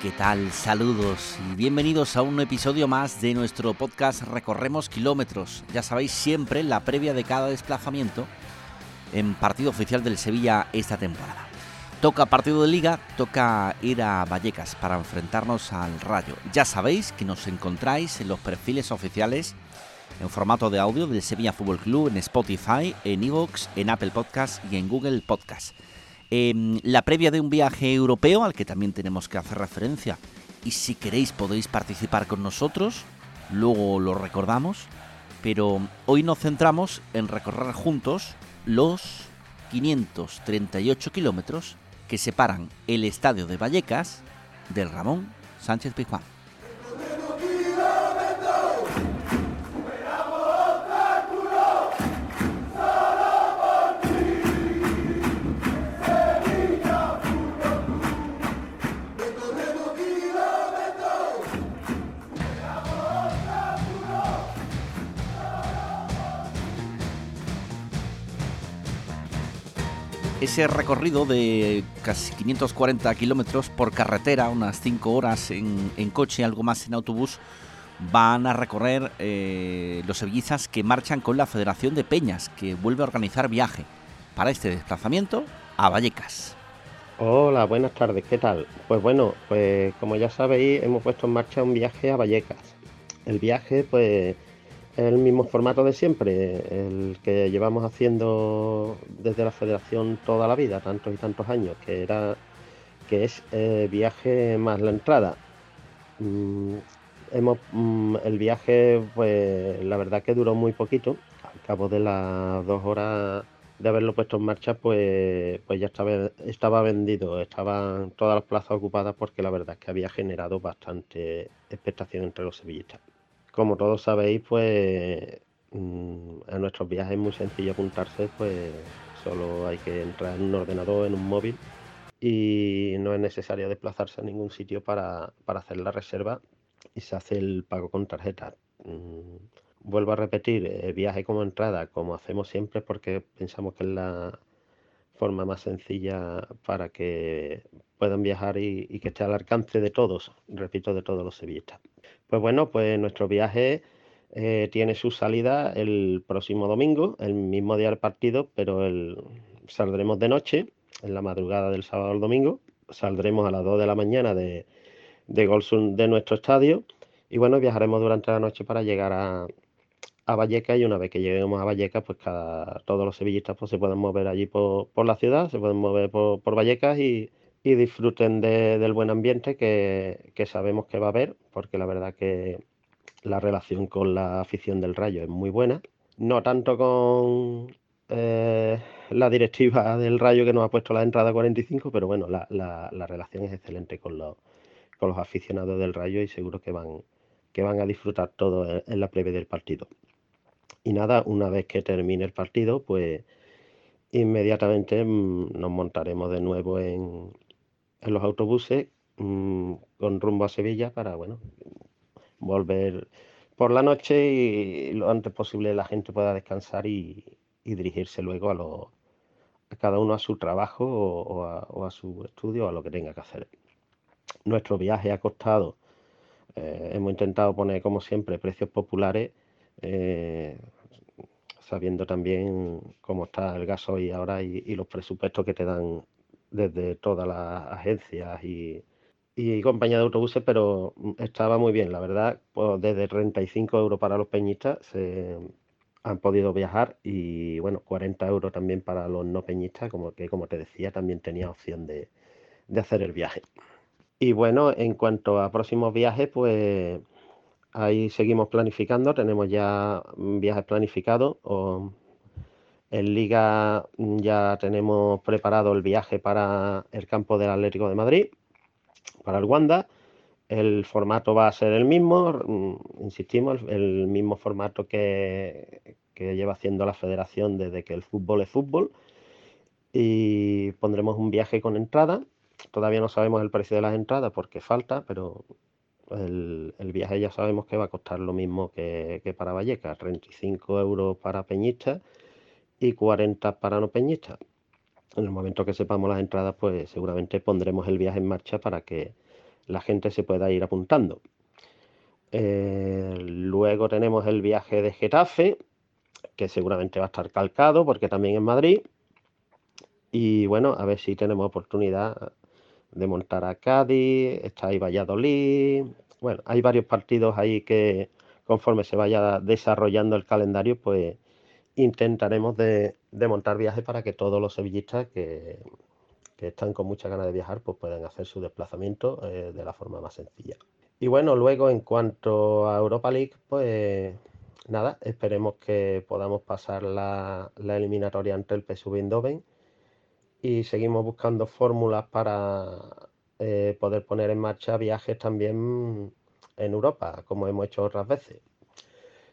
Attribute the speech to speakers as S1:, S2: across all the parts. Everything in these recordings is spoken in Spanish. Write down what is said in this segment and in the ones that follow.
S1: ¿Qué tal? Saludos y bienvenidos a un episodio más de nuestro podcast Recorremos Kilómetros. Ya sabéis siempre la previa de cada desplazamiento en partido oficial del Sevilla esta temporada. Toca partido de liga, toca ir a Vallecas para enfrentarnos al Rayo. Ya sabéis que nos encontráis en los perfiles oficiales en formato de audio del Sevilla Fútbol Club en Spotify, en Evox, en Apple Podcast y en Google Podcast. Eh, la previa de un viaje europeo al que también tenemos que hacer referencia. Y si queréis podéis participar con nosotros, luego lo recordamos, pero hoy nos centramos en recorrer juntos los 538 kilómetros que separan el estadio de Vallecas del Ramón Sánchez Pizjuán. Ese recorrido de casi 540 kilómetros por carretera, unas 5 horas en, en, coche, algo más en autobús, van a recorrer eh, los sevillistas que marchan con la Federación de Peñas, que vuelve a organizar viaje para este desplazamiento a Vallecas.
S2: Hola, buenas tardes, ¿qué tal? Pues bueno, pues como ya sabéis, hemos puesto en marcha un viaje a Vallecas. El viaje, pues el mismo formato de siempre, el que llevamos haciendo desde la federación toda la vida, tantos y tantos años, que era que es eh, viaje más la entrada. Mm, hemos, mm, el viaje, pues la verdad que duró muy poquito. Al cabo de las dos horas de haberlo puesto en marcha, pues, pues ya estaba, estaba vendido, estaban todas las plazas ocupadas porque la verdad es que había generado bastante expectación entre los sevillistas. Como todos sabéis, pues a nuestros viajes es muy sencillo apuntarse, pues solo hay que entrar en un ordenador, en un móvil y no es necesario desplazarse a ningún sitio para, para hacer la reserva y se hace el pago con tarjeta. Vuelvo a repetir, el viaje como entrada, como hacemos siempre, porque pensamos que es la forma más sencilla para que puedan viajar y, y que esté al alcance de todos, repito, de todos los sevillistas. Pues bueno, pues nuestro viaje eh, tiene su salida el próximo domingo, el mismo día del partido, pero el, saldremos de noche, en la madrugada del sábado al domingo, saldremos a las 2 de la mañana de, Golsum de nuestro estadio y bueno, viajaremos durante la noche para llegar a, a Vallecas y una vez que lleguemos a Vallecas, pues cada, todos los sevillistas pues, se pueden mover allí por, por la ciudad, se pueden mover por, por Vallecas y, y disfruten de, del buen ambiente que, sabemos que va a haber, porque la verdad que la relación con la afición del Rayo es muy buena. No tanto con eh, la directiva del Rayo que nos ha puesto la entrada 45, pero bueno, la, la, la relación es excelente con los, aficionados del Rayo y seguro que van, que van a disfrutar todo en, en la previa del partido. Y nada, una vez que termine el partido, pues inmediatamente mmm, nos montaremos de nuevo en, en los autobuses mmm, con rumbo a Sevilla para, bueno, volver por la noche y lo antes posible la gente pueda descansar y, dirigirse luego a, lo, a, cada uno a su trabajo o, o, a, o, a, su estudio o a lo que tenga que hacer. Nuestro viaje ha costado, eh, hemos intentado poner como siempre precios populares, eh, sabiendo también cómo está el gasoil ahora y, y los presupuestos que te dan desde todas las agencias y, y compañía de autobuses, pero mm, estaba muy bien, la verdad, pues desde 35 euros para los peñistas se han podido viajar y bueno, 40 euros también para los no peñistas, como que como te decía, también tenía opción de, de hacer el viaje. Y bueno, en cuanto a próximos viajes, pues ahí seguimos planificando, tenemos ya viajes planificados. O en Liga ya tenemos preparado el viaje para el campo del Atlético de Madrid para el Wanda. El formato va a ser el mismo, mm, insistimos, el mismo formato que, lleva haciendo la federación desde que el fútbol es fútbol. Y pondremos un viaje con entrada. Todavía no sabemos el precio de las entradas porque falta, pero el, viaje ya sabemos que va a costar lo mismo que, que para Vallecas, 35 euros para peñistas y 40 para no peñistas en el momento que sepamos las entradas, pues seguramente pondremos el viaje en marcha para que la gente se pueda ir apuntando. Eh, luego tenemos el viaje de Getafe, que seguramente va a estar calcado porque también en Madrid. Y bueno, a ver si tenemos oportunidad de montar a Cádiz, está ahí Valladolid. Bueno, hay varios partidos ahí que conforme se vaya desarrollando el calendario, pues intentaremos de, montar viajes para que todos los sevillistas que, están con mucha ganas de viajar pues puedan hacer su desplazamiento eh, de la forma más sencilla. Y bueno, luego en cuanto a Europa League, pues nada, esperemos que podamos pasar la, eliminatoria ante el PSV Eindhoven y seguimos buscando fórmulas para eh, poder poner en marcha viajes también en Europa, como hemos hecho otras veces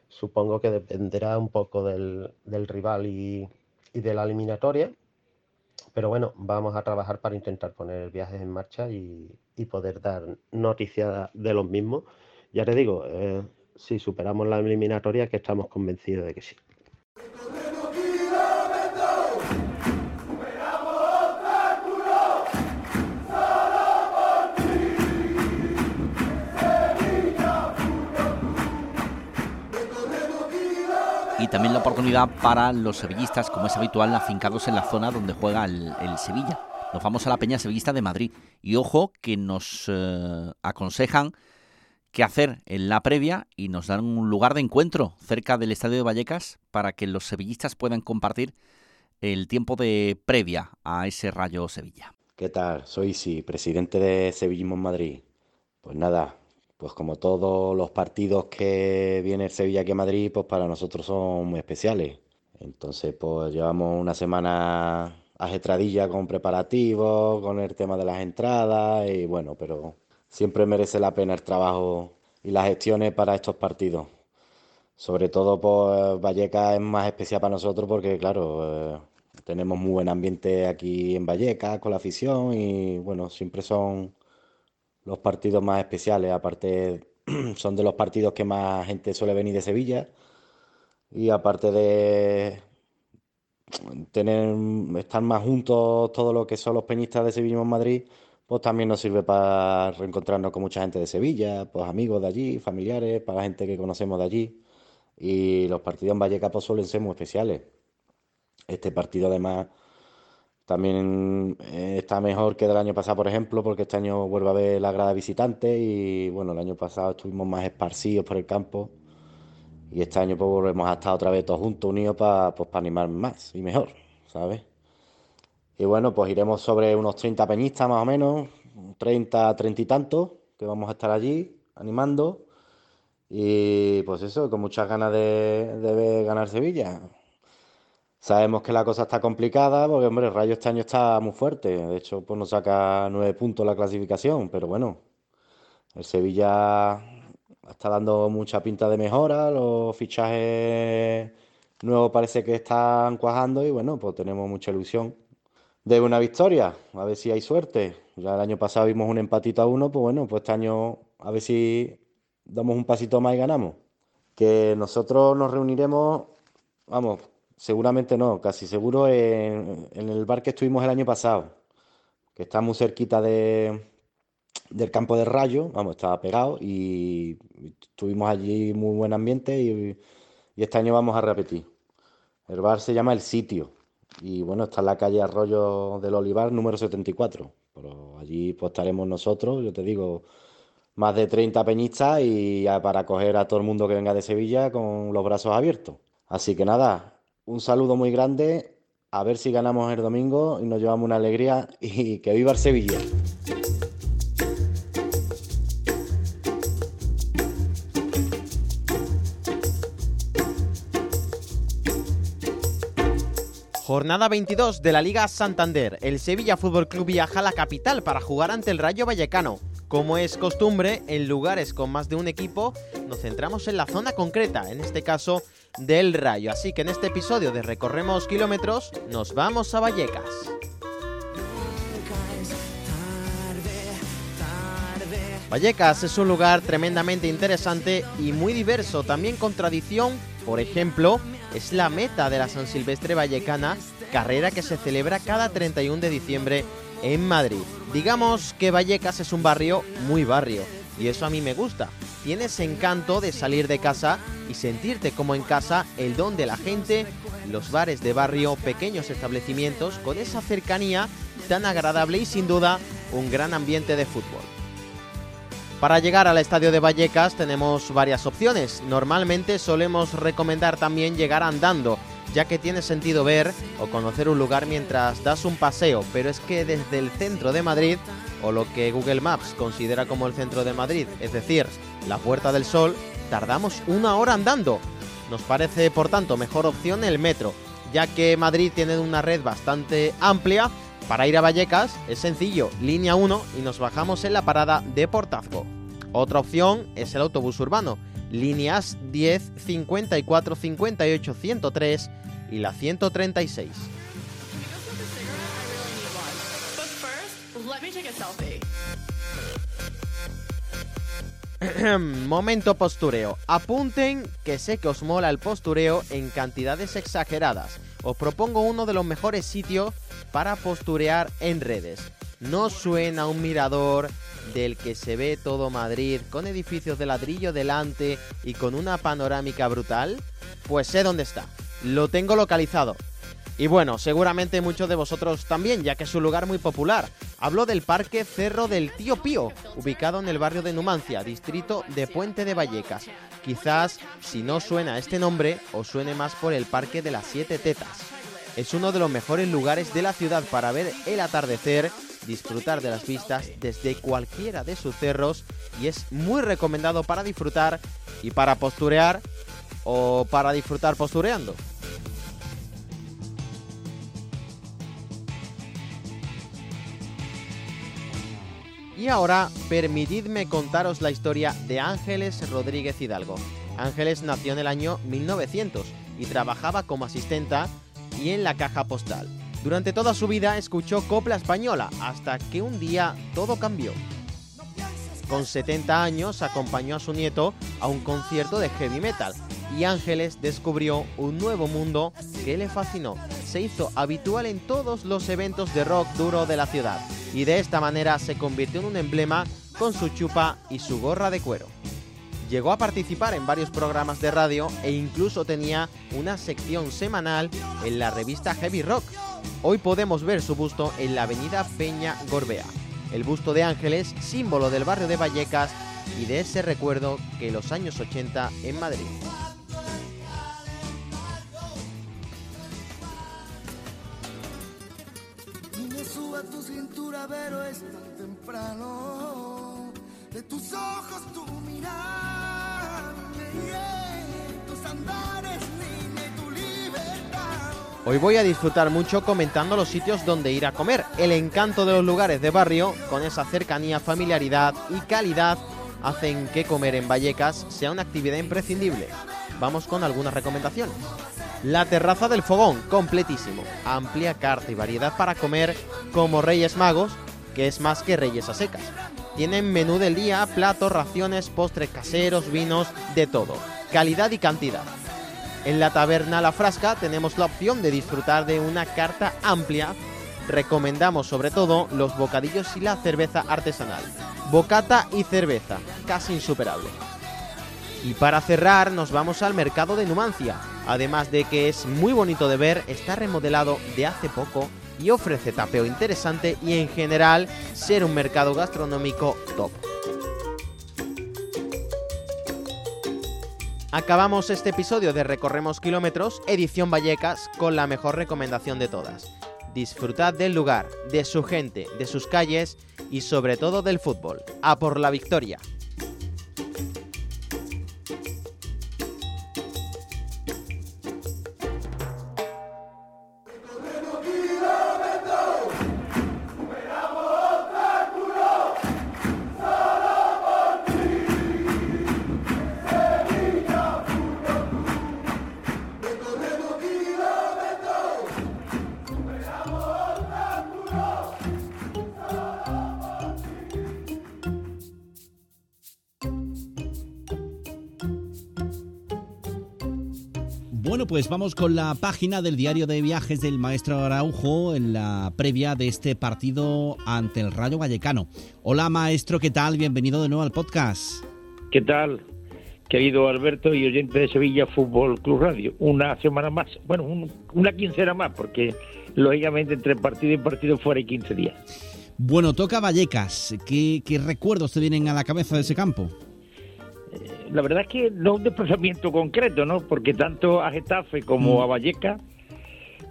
S2: supongo que dependerá un poco del, rival y, de la eliminatoria. Pero bueno, vamos a trabajar para intentar poner viajes en marcha y, poder dar noticias de los mismos. Ya te digo, eh, si superamos la eliminatoria, que estamos convencidos de que sí.
S1: También la oportunidad para los sevillistas, como es habitual, afincados en la zona donde juega el, Sevilla. Nos vamos a la Peña Sevillista de Madrid. Y ojo que nos eh, aconsejan qué hacer en la previa y nos dan un lugar de encuentro cerca del Estadio de Vallecas para que los sevillistas puedan compartir el tiempo de previa a ese Rayo Sevilla.
S3: ¿Qué tal? Soy sí, presidente de Sevillismo en Madrid. Pues nada, pues como todos los partidos que viene el Sevilla aquí a Madrid, pues para nosotros son muy especiales. Entonces, pues llevamos una semana ajetradilla con preparativos, con el tema de las entradas y bueno, pero siempre merece la pena el trabajo y las gestiones para estos partidos. Sobre todo, pues Vallecas es más especial para nosotros porque, claro, eh, tenemos muy buen ambiente aquí en Vallecas con la afición y bueno, siempre son los partidos más especiales. Aparte, son de los partidos que más gente suele venir de Sevilla. Y aparte de tener estar más juntos todos los que son los peñistas de Sevilla en Madrid, pues también nos sirve para reencontrarnos con mucha gente de Sevilla, pues amigos de allí, familiares, para gente que conocemos de allí. Y los partidos en Vallecas pues, suelen ser muy especiales. Este partido además también eh, está mejor que del año pasado, por ejemplo, porque este año vuelve a ver la grada visitante y bueno, el año pasado estuvimos más esparcidos por el campo y este año pues volvemos a estar otra vez todos juntos, unidos para pues, animar más y mejor, ¿sabes? Y bueno, pues iremos sobre unos 30 peñistas más o menos, 30, 30 y tantos, que vamos a estar allí animando. Y pues eso, con muchas ganas de, de ver ganar Sevilla. Sabemos que la cosa está complicada porque, hombre, el Rayo este año está muy fuerte. De hecho, pues nos saca nueve puntos la clasificación. Pero bueno, el Sevilla está dando mucha pinta de mejora. Los fichajes nuevos parece que están cuajando y bueno, pues tenemos mucha ilusión de una victoria. A ver si hay suerte. Ya el año pasado vimos un empatito a uno, pues bueno, pues este año a ver si damos un pasito más y ganamos. Que nosotros nos reuniremos, vamos, Seguramente no, casi seguro en, el bar que estuvimos el año pasado, que está muy cerquita de, del campo de Rayo, vamos, estaba pegado y estuvimos allí muy buen ambiente y, este año vamos a repetir. El bar se llama El Sitio y bueno, está en la calle Arroyo del Olivar número 74. Pero allí pues estaremos nosotros, yo te digo, más de 30 peñistas y para acoger a todo el mundo que venga de Sevilla con los brazos abiertos. Así que nada, un saludo muy grande, a ver si ganamos el domingo y nos llevamos una alegría y que viva el Sevilla.
S4: Jornada 22 de la Liga Santander. El Sevilla Fútbol Club viaja a la capital para jugar ante el Rayo Vallecano. Como es costumbre, en lugares con más de un equipo, nos centramos en la zona concreta, en este caso del Rayo. Así que en este episodio de Recorremos Kilómetros, nos vamos a Vallecas. Vallecas es un lugar tremendamente interesante y muy diverso, también con tradición, por ejemplo, es la meta de la San Silvestre Vallecana, carrera que se celebra cada 31 de diciembre en Madrid. Digamos que Vallecas es un barrio muy barrio, y eso a mí me gusta. Tienes encanto de salir de casa y sentirte como en casa, el don de la gente, los bares de barrio, pequeños establecimientos, con esa cercanía tan agradable y sin duda un gran ambiente de fútbol. Para llegar al estadio de Vallecas tenemos varias opciones. Normalmente solemos recomendar también llegar andando, ya que tiene sentido ver o conocer un lugar mientras das un paseo, pero es que desde el centro de Madrid, o lo que Google Maps considera como el centro de Madrid, es decir, la Puerta del Sol, tardamos una hora andando. Nos parece, por tanto, mejor opción el metro, ya que Madrid tiene una red bastante amplia para ir a Vallecas es sencillo, línea 1 y nos bajamos en la parada de Portazgo. Otra opción es el autobús urbano, líneas 10, 54, 58, 103 y la 136. Momento postureo. Apunten que sé que os mola el postureo en cantidades exageradas. Os propongo uno de los mejores sitios para posturear en redes. ¿No suena un mirador del que se ve todo Madrid con edificios de ladrillo delante y con una panorámica brutal? Pues sé dónde está. Lo tengo localizado. Y bueno, seguramente muchos de vosotros también, ya que es un lugar muy popular. Hablo del Parque Cerro del Tío Pío, ubicado en el barrio de Numancia, distrito de Puente de Vallecas. Quizás, si no suena este nombre, os suene más por el Parque de las Siete Tetas. Es uno de los mejores lugares de la ciudad para ver el atardecer, disfrutar de las vistas desde cualquiera de sus cerros y es muy recomendado para disfrutar y para posturear o para disfrutar postureando. Y ahora permitidme contaros la historia de Ángeles Rodríguez Hidalgo. Ángeles nació en el año 1900 y trabajaba como asistenta y en la caja postal. Durante toda su vida escuchó copla española hasta que un día todo cambió. Con 70 años acompañó a su nieto a un concierto de heavy metal y Ángeles descubrió un nuevo mundo que le fascinó. Se hizo habitual en todos los eventos de rock duro de la ciudad y de esta manera se convirtió en un emblema con su chupa y su gorra de cuero. Llegó a participar en varios programas de radio e incluso tenía una sección semanal en la revista Heavy Rock. Hoy podemos ver su busto en la avenida Peña Gorbea. El busto de Ángeles, símbolo del barrio de Vallecas y de ese recuerdo que los años 80 en Madrid. Hoy voy a disfrutar mucho comentando los sitios donde ir a comer. El encanto de los lugares de barrio, con esa cercanía, familiaridad y calidad, hacen que comer en Vallecas sea una actividad imprescindible. Vamos con algunas recomendaciones. La terraza del fogón, completísimo. Amplia carta y variedad para comer como Reyes Magos, que es más que Reyes a secas. Tienen menú del día, platos, raciones, postres caseros, vinos, de todo. Calidad y cantidad. En la taberna La Frasca tenemos la opción de disfrutar de una carta amplia. Recomendamos sobre todo los bocadillos y la cerveza artesanal. Bocata y cerveza, casi insuperable. Y para cerrar nos vamos al mercado de Numancia. Además de que es muy bonito de ver, está remodelado de hace poco y ofrece tapeo interesante y en general ser un mercado gastronómico top. Acabamos este episodio de Recorremos Kilómetros, edición Vallecas, con la mejor recomendación de todas. Disfrutad del lugar, de su gente, de sus calles y sobre todo del fútbol. A por la victoria.
S1: Vamos con la página del diario de viajes del maestro Araujo en la previa de este partido ante el Rayo Vallecano. Hola maestro, ¿qué tal? Bienvenido de nuevo al podcast.
S5: ¿Qué tal, querido Alberto y oyente de Sevilla Fútbol Club Radio? Una semana más, bueno, un- una quincena más, porque lógicamente entre partido y partido fuera hay 15 días.
S1: Bueno, toca Vallecas. ¿Qué, qué recuerdos te vienen a la cabeza de ese campo?
S5: La verdad es que no un desplazamiento concreto, ¿no? Porque tanto a Getafe como
S1: Mm.
S5: a Vallecas,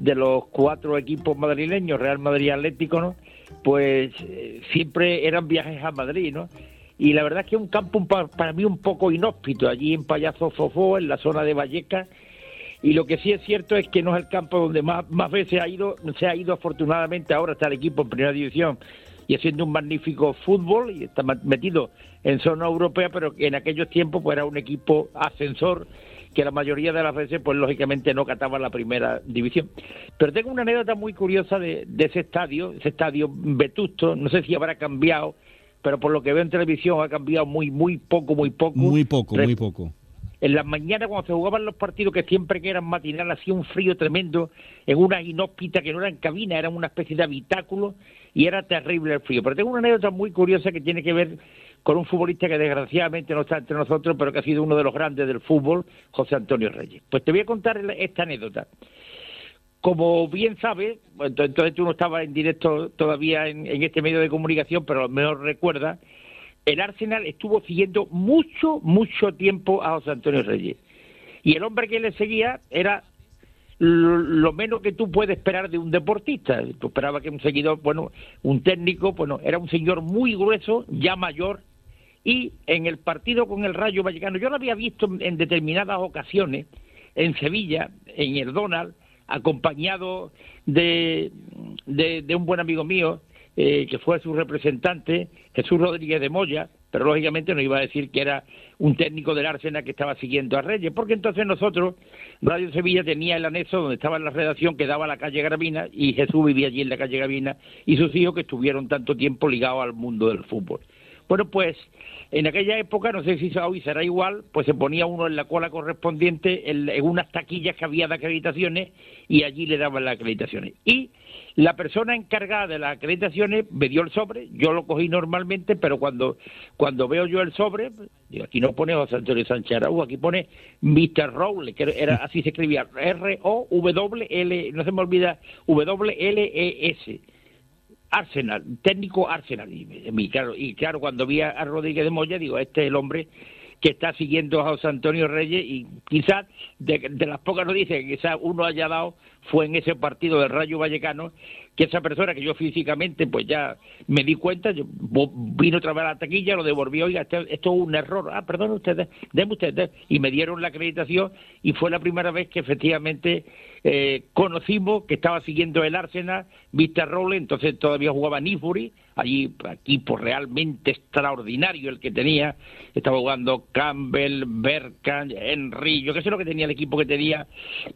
S5: de los cuatro equipos madrileños, Real Madrid y Atlético, ¿no? Pues eh, siempre eran viajes a Madrid, ¿no? Y la verdad es que es un campo para mí un poco inhóspito, allí en Payaso Fofó, en la zona de Vallecas. Y lo que sí es cierto es que no es el campo donde más, más veces ha ido, se ha ido afortunadamente, ahora está el equipo en primera división y haciendo un magnífico fútbol y está metido en zona europea, pero que en aquellos tiempos pues era un equipo ascensor que la mayoría de las veces pues lógicamente no cataba la primera división. Pero tengo una anécdota muy curiosa de, de ese estadio, ese estadio vetusto, no sé si habrá cambiado, pero por lo que veo en televisión ha cambiado muy muy poco, muy poco.
S1: Muy poco,
S5: Re-
S1: muy poco.
S5: En las mañanas cuando se jugaban los partidos que siempre que eran matinal hacía un frío tremendo en una inhóspita que no eran cabina, eran una especie de habitáculo y era terrible el frío. Pero tengo una anécdota muy curiosa que tiene que ver con un futbolista que desgraciadamente no está entre nosotros, pero que ha sido uno de los grandes del fútbol, José Antonio Reyes. Pues te voy a contar esta anécdota. Como bien sabes, entonces tú no estabas en directo todavía en, en este medio de comunicación, pero a lo mejor recuerdas, el Arsenal estuvo siguiendo mucho, mucho tiempo a José Antonio Reyes. Y el hombre que le seguía era lo, menos que tú puedes esperar de un deportista. Tú esperabas que un seguidor, bueno, un técnico, bueno, era un señor muy grueso, ya mayor, y en el partido con el Rayo Vallecano, yo lo había visto en determinadas ocasiones en Sevilla, en el Donald, acompañado de, de un buen amigo mío, eh, que fue su representante, Jesús Rodríguez de Moya, pero lógicamente no iba a decir que era un técnico del Arsenal que estaba siguiendo a Reyes, porque entonces nosotros, Radio Sevilla tenía el anexo donde estaba la redacción que daba a la calle Gravina y Jesús vivía allí en la calle Gravina y sus hijos que estuvieron tanto tiempo ligados al mundo del fútbol. Bueno, pues en aquella época, no sé si hoy será igual, pues se ponía uno en la cola correspondiente en, unas taquillas que había de acreditaciones y allí le daban las acreditaciones. Y la persona encargada de las acreditaciones me dio el sobre, yo lo cogí normalmente, pero cuando, cuando veo yo el sobre, digo, aquí no pone José Antonio Sánchez Araújo, aquí pone Mr. Rowley, que era así se escribía, R-O-W-L, no se me olvida, W-L-E-S. Arsenal, técnico Arsenal. Y, claro, y claro, cuando vi a Rodríguez de Moya, digo, este es el hombre que está siguiendo a José Antonio Reyes y quizás de, las pocas noticias que quizás uno haya dado fue en ese partido del Rayo Vallecano que esa persona que yo físicamente pues ya me di cuenta, yo, vino otra vez a la taquilla, lo devolvió, oiga, esto, esto es un error, ah, perdón ustedes, denme ustedes, y me dieron la acreditación y fue la primera vez que efectivamente eh, conocimos que estaba siguiendo el Arsenal, Vista Rolle, entonces todavía jugaba Nifuri, allí equipo realmente extraordinario el que tenía, estaba jugando Campbell, Berkan, Henry, yo qué sé lo que tenía el equipo que tenía,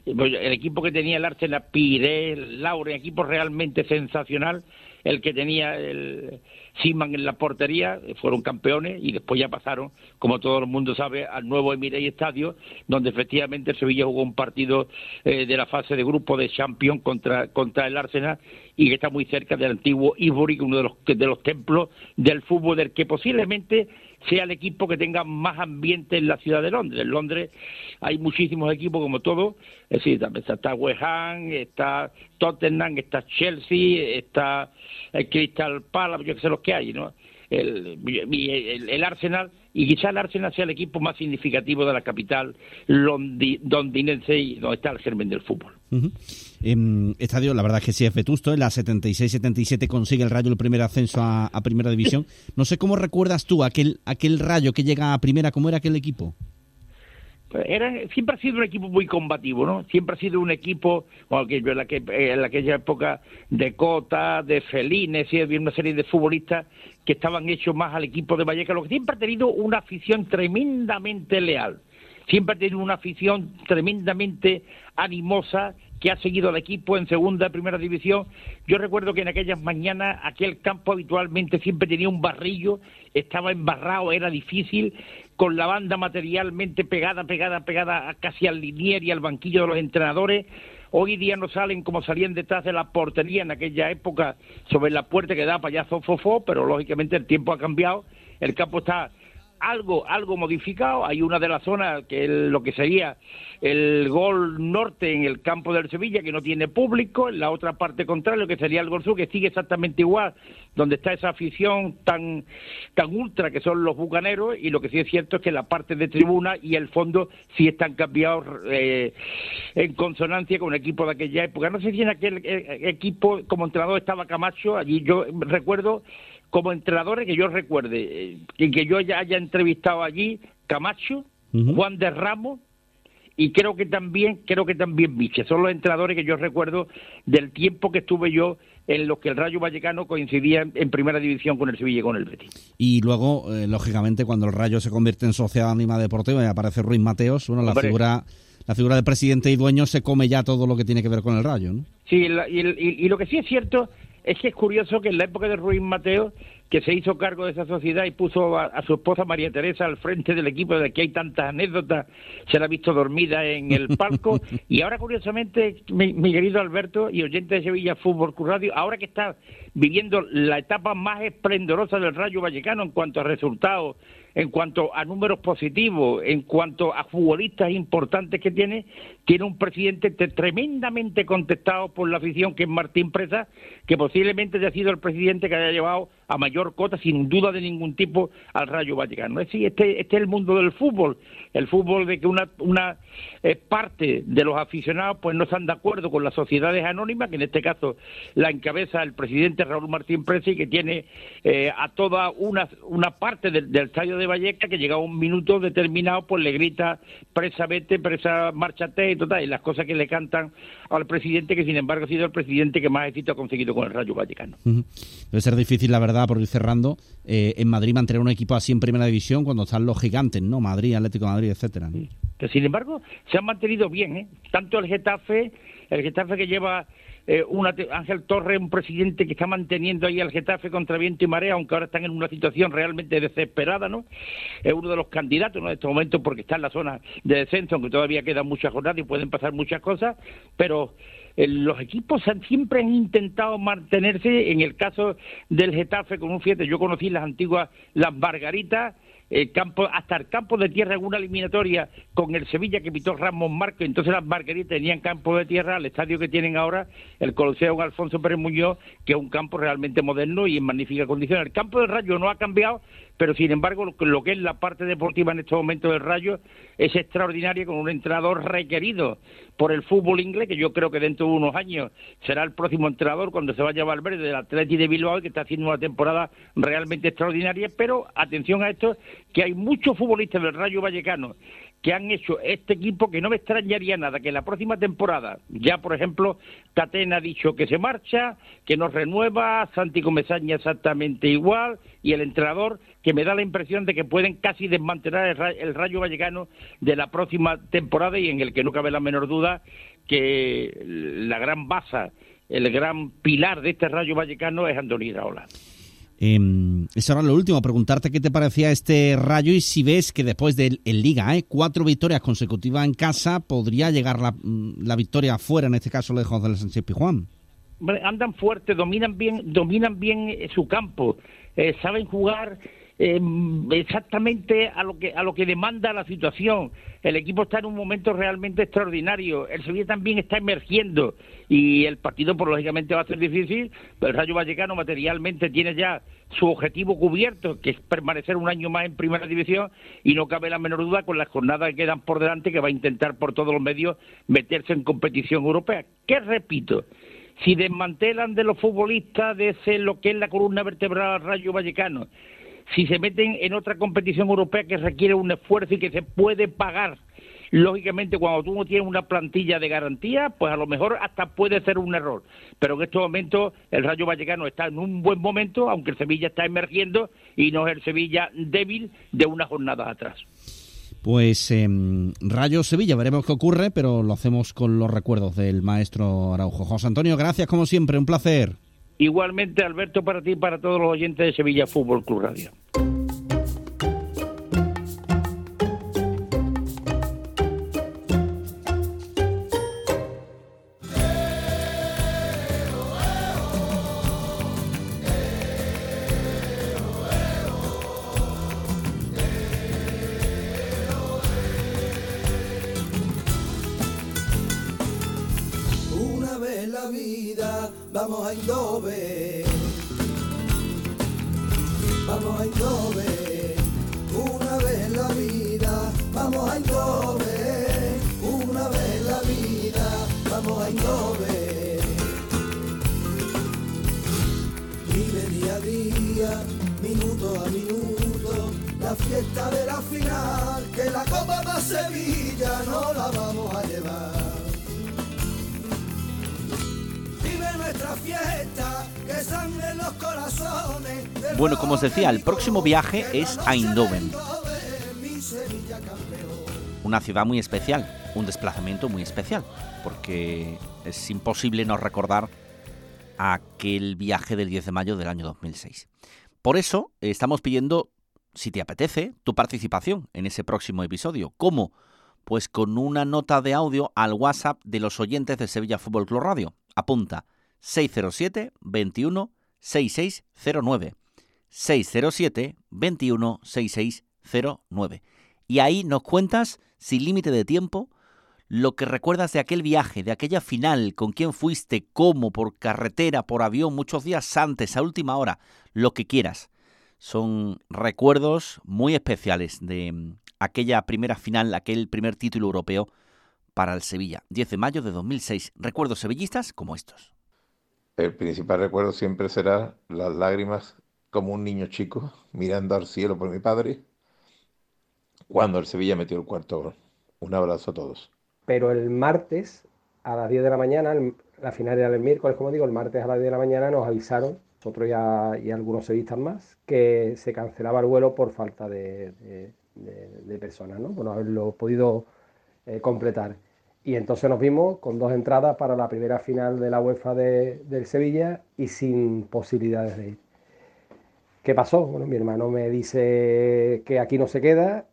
S5: el equipo que tenía el Arsenal, Pire, Lauren, equipo realmente sensacional, el que tenía el Siman en la portería, fueron campeones y después ya pasaron, como todo el mundo sabe, al nuevo Emirey Estadio, donde efectivamente Sevilla jugó un partido eh, de la fase de grupo de Champions contra, contra el Arsenal y que está muy cerca del antiguo Ivory, uno de los, de los templos del fútbol, del que posiblemente sea el equipo que tenga más ambiente en la ciudad de Londres. En Londres hay muchísimos equipos como todo, es decir, está West Ham, está Tottenham, está Chelsea, está el Crystal Palace, yo que sé los que hay, ¿no? El, el, Arsenal y quizá el Arsenal sea el equipo más significativo de la capital londinense y donde está el germen del fútbol.
S1: Em, estadio, la verdad es que sí es vetusto. En la 76-77 consigue el Rayo el primer ascenso a, Primera División. No sé cómo recuerdas tú aquel, aquel Rayo que llega a Primera, ¿cómo era aquel equipo?
S5: Era, siempre ha sido un equipo muy combativo, ¿no? Siempre ha sido un equipo, bueno, que en, la que, en aquella época de Cota, de Felines, y había una serie de futbolistas que estaban hechos más al equipo de Vallecas, lo que siempre ha tenido una afición tremendamente leal siempre ha tenido una afición tremendamente animosa que ha seguido al equipo en segunda, primera división. Yo recuerdo que en aquellas mañanas aquel campo habitualmente siempre tenía un barrillo, estaba embarrado, era difícil, con la banda materialmente pegada, pegada, pegada casi al linier y al banquillo de los entrenadores. Hoy día no salen como salían detrás de la portería en aquella época sobre la puerta que da para allá Zofofó, pero lógicamente el tiempo ha cambiado, el campo está algo, algo modificado. Hay una de las zonas que es lo que sería el gol norte en el campo del Sevilla, que no tiene público, en la otra parte contraria, que sería el gol sur, que sigue exactamente igual, donde está esa afición tan, tan ultra que son los bucaneros, y lo que sí es cierto es que la parte de tribuna y el fondo sí están cambiados eh, en consonancia con el equipo de aquella época. No sé si en aquel eh, equipo como entrenador estaba Camacho, allí yo recuerdo como entrenadores que yo recuerde, eh, que yo ya haya entrevistado allí, Camacho, Juan de Ramos y creo que también, creo que también Miche. Son los entrenadores que yo recuerdo del tiempo que estuve yo en los que el Rayo Vallecano coincidía en primera división con el Sevilla y con el Betis.
S1: Y luego, eh, lógicamente, cuando el Rayo se convierte en sociedad anima deportiva y aparece Ruiz Mateos, bueno, la figura la figura de presidente y dueño se come ya todo lo que tiene que ver con el Rayo, ¿no?
S5: Sí, y, y lo que sí es cierto es que es curioso que en la época de Ruiz Mateo, que se hizo cargo de esa sociedad y puso a, su esposa María Teresa al frente del equipo, de que hay tantas anécdotas, se la ha visto dormida en el palco. y ahora, curiosamente, mi, querido Alberto y oyente de Sevilla Fútbol Club Radio, ahora que está viviendo la etapa más esplendorosa del Rayo Vallecano en cuanto a resultados, en cuanto a números positivos, en cuanto a futbolistas importantes que tiene, tiene un presidente tremendamente contestado por la afición, que es Martín Presa, que posiblemente haya sido el presidente que haya llevado a mayor cota, sin duda de ningún tipo, al Rayo Vaticano. Es decir, este, este es el mundo del fútbol, el fútbol de que una, una eh, parte de los aficionados pues no están de acuerdo con las sociedades anónimas, que en este caso la encabeza el presidente Raúl Martín Presi, que tiene eh, a toda una, parte del, estadio de Valleca que llega a un minuto determinado, pues le grita presa vete, presa márchate y total, y las cosas que le cantan al presidente, que sin embargo ha sido el presidente que más éxito ha conseguido con el Rayo Vaticano.
S1: Debe ser difícil, la verdad, por ir cerrando, eh, en Madrid mantener un equipo así en primera división cuando están los gigantes, ¿no? Madrid, Atlético de Madrid, etcétera.
S5: Que sin embargo se han mantenido bien, ¿eh? Tanto el Getafe, el Getafe que lleva eh, Ángel Torres, un presidente que está manteniendo ahí al Getafe contra viento y marea, aunque ahora están en una situación realmente desesperada, ¿no? Es uno de los candidatos ¿no? en este momento porque está en la zona de descenso, aunque todavía quedan muchas jornadas y pueden pasar muchas cosas, pero los equipos siempre han intentado mantenerse, en el caso del Getafe, con un fíjate, yo conocí las antiguas, las Margaritas, el campo, hasta el campo de tierra en una eliminatoria con el Sevilla que pitó Ramos Marco, entonces las Margaritas tenían campo de tierra, al estadio que tienen ahora, el Coliseo Alfonso Pérez Muñoz, que es un campo realmente moderno y en magnífica condición. El campo del Rayo no ha cambiado, pero sin embargo lo que es la parte deportiva en este momento del Rayo es extraordinaria con un entrenador requerido por el fútbol inglés, que yo creo que dentro de unos años será el próximo entrenador cuando se vaya Valverde del Atleti de Bilbao, que está haciendo una temporada realmente extraordinaria, pero atención a esto, que hay muchos futbolistas del Rayo Vallecano que han hecho este equipo que no me extrañaría nada que la próxima temporada, ya por ejemplo, Catena ha dicho que se marcha, que no renueva, Santi Comesaña exactamente igual, y el entrenador que me da la impresión de que pueden casi desmantelar el, Rayo Vallecano de la próxima temporada y en el que no cabe la menor duda que la gran base, el gran pilar de este Rayo Vallecano es Andoni Iraola.
S1: Eh, es ahora lo último, preguntarte qué te parecía este rayo y si ves que después de Liga, ¿eh? cuatro victorias consecutivas en casa, podría llegar la, la victoria afuera, en este caso de José Sánchez Pijuán.
S5: Andan fuerte, dominan bien, dominan bien eh, su campo, eh, saben jugar eh, exactamente a lo que a lo que demanda la situación. El equipo está en un momento realmente extraordinario. El Sevilla también está emergiendo y el partido, por lógicamente, va a ser difícil. Pero el Rayo Vallecano materialmente tiene ya su objetivo cubierto, que es permanecer un año más en Primera División y no cabe la menor duda con las jornadas que quedan por delante que va a intentar por todos los medios meterse en competición europea. ¿Qué repito? si desmantelan de los futbolistas de ese lo que es la columna vertebral Rayo Vallecano si se meten en otra competición europea que requiere un esfuerzo y que se puede pagar, lógicamente cuando tú no tienes una plantilla de garantía, pues a lo mejor hasta puede ser un error. Pero en estos momentos el Rayo Vallecano está en un buen momento, aunque el Sevilla está emergiendo y no es el Sevilla débil de una jornada atrás.
S1: Pues em, Rayo Sevilla, veremos qué ocurre, pero lo hacemos con los recuerdos del maestro Araujo. José Antonio, gracias como siempre, un placer.
S5: Igualmente, Alberto, para ti y para todos los oyentes de Sevilla Fútbol Club Radio.
S6: Vive día a día, minuto a minuto, la fiesta de la final, que la Copa más Sevilla no la vamos a llevar.
S1: Bueno, como os decía, el próximo viaje es a Eindhoven. Una ciudad muy especial, un desplazamiento muy especial, porque es imposible no recordar aquel viaje del 10 de mayo del año 2006. Por eso estamos pidiendo, si te apetece, tu participación en ese próximo episodio. ¿Cómo? Pues con una nota de audio al WhatsApp de los oyentes de Sevilla Fútbol Club Radio. Apunta 607 21 6609. 607 21 6609. Y ahí nos cuentas, sin límite de tiempo, lo que recuerdas de aquel viaje, de aquella final, con quién fuiste, cómo, por carretera, por avión, muchos días antes, a última hora, lo que quieras. Son recuerdos muy especiales de mm, aquella primera final, aquel primer título europeo para el Sevilla, 10 de mayo de 2006. Recuerdos sevillistas como estos
S7: el principal recuerdo siempre será las lágrimas como un niño chico mirando al cielo por mi padre cuando el Sevilla metió el cuarto gol. Un abrazo a todos.
S8: Pero el martes a las 10 de la mañana, la final era el miércoles, como digo, el martes a las 10 de la mañana nos avisaron, nosotros ya, y algunos sevillistas más, que se cancelaba el vuelo por falta de, personas, ¿no? Bueno, haberlo podido eh, completar. Y entonces nos vimos con dos entradas para la primera final de la UEFA de, del Sevilla y sin posibilidades de ir. ¿Qué pasó? Bueno, mi hermano me dice que aquí no se queda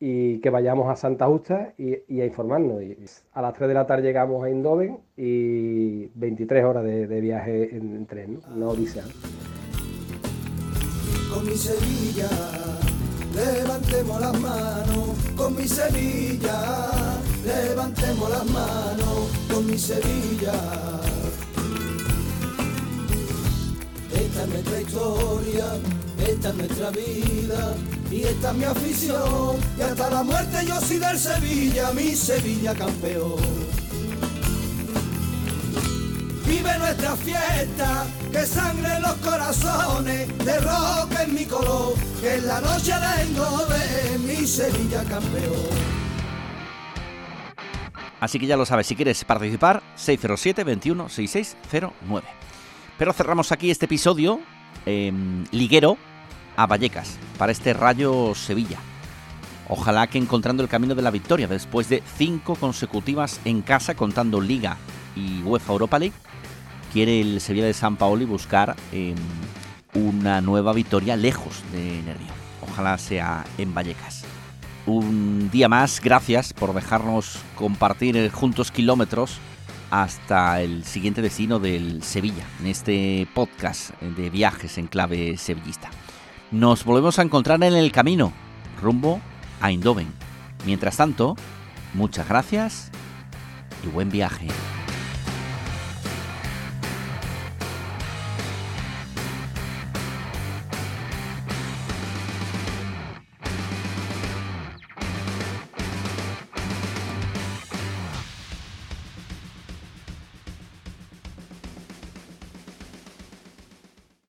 S8: y que vayamos a Santa Justa y, a informarnos. Y a las 3 de la tarde llegamos a Indoven y 23 horas de, viaje en, tren, ¿no? odisea.
S6: Con mi Sevilla, levantemos las manos, con mi Sevilla levantemos las manos con mi Sevilla. Esta es nuestra historia, esta es nuestra vida y esta es mi afición. Y hasta la muerte yo soy del Sevilla, mi Sevilla campeón. Vive nuestra fiesta, que sangre en los corazones, de rock en mi color, que en la noche vengo de mi Sevilla campeón.
S1: Así que ya lo sabes, si quieres participar, 607 21 6609. Pero cerramos aquí este episodio em, liguero a Vallecas para este Rayo Sevilla. Ojalá que encontrando el camino de la victoria después de cinco consecutivas en casa contando Liga y UEFA Europa League, quiere el Sevilla de San Paoli buscar em, una nueva victoria lejos de Nervio. Ojalá sea en Vallecas un día más. Gracias por dejarnos compartir juntos kilómetros hasta el siguiente destino del Sevilla, en este podcast de viajes en clave sevillista. Nos volvemos a encontrar en el camino, rumbo a Eindhoven. Mientras tanto, muchas gracias y buen viaje.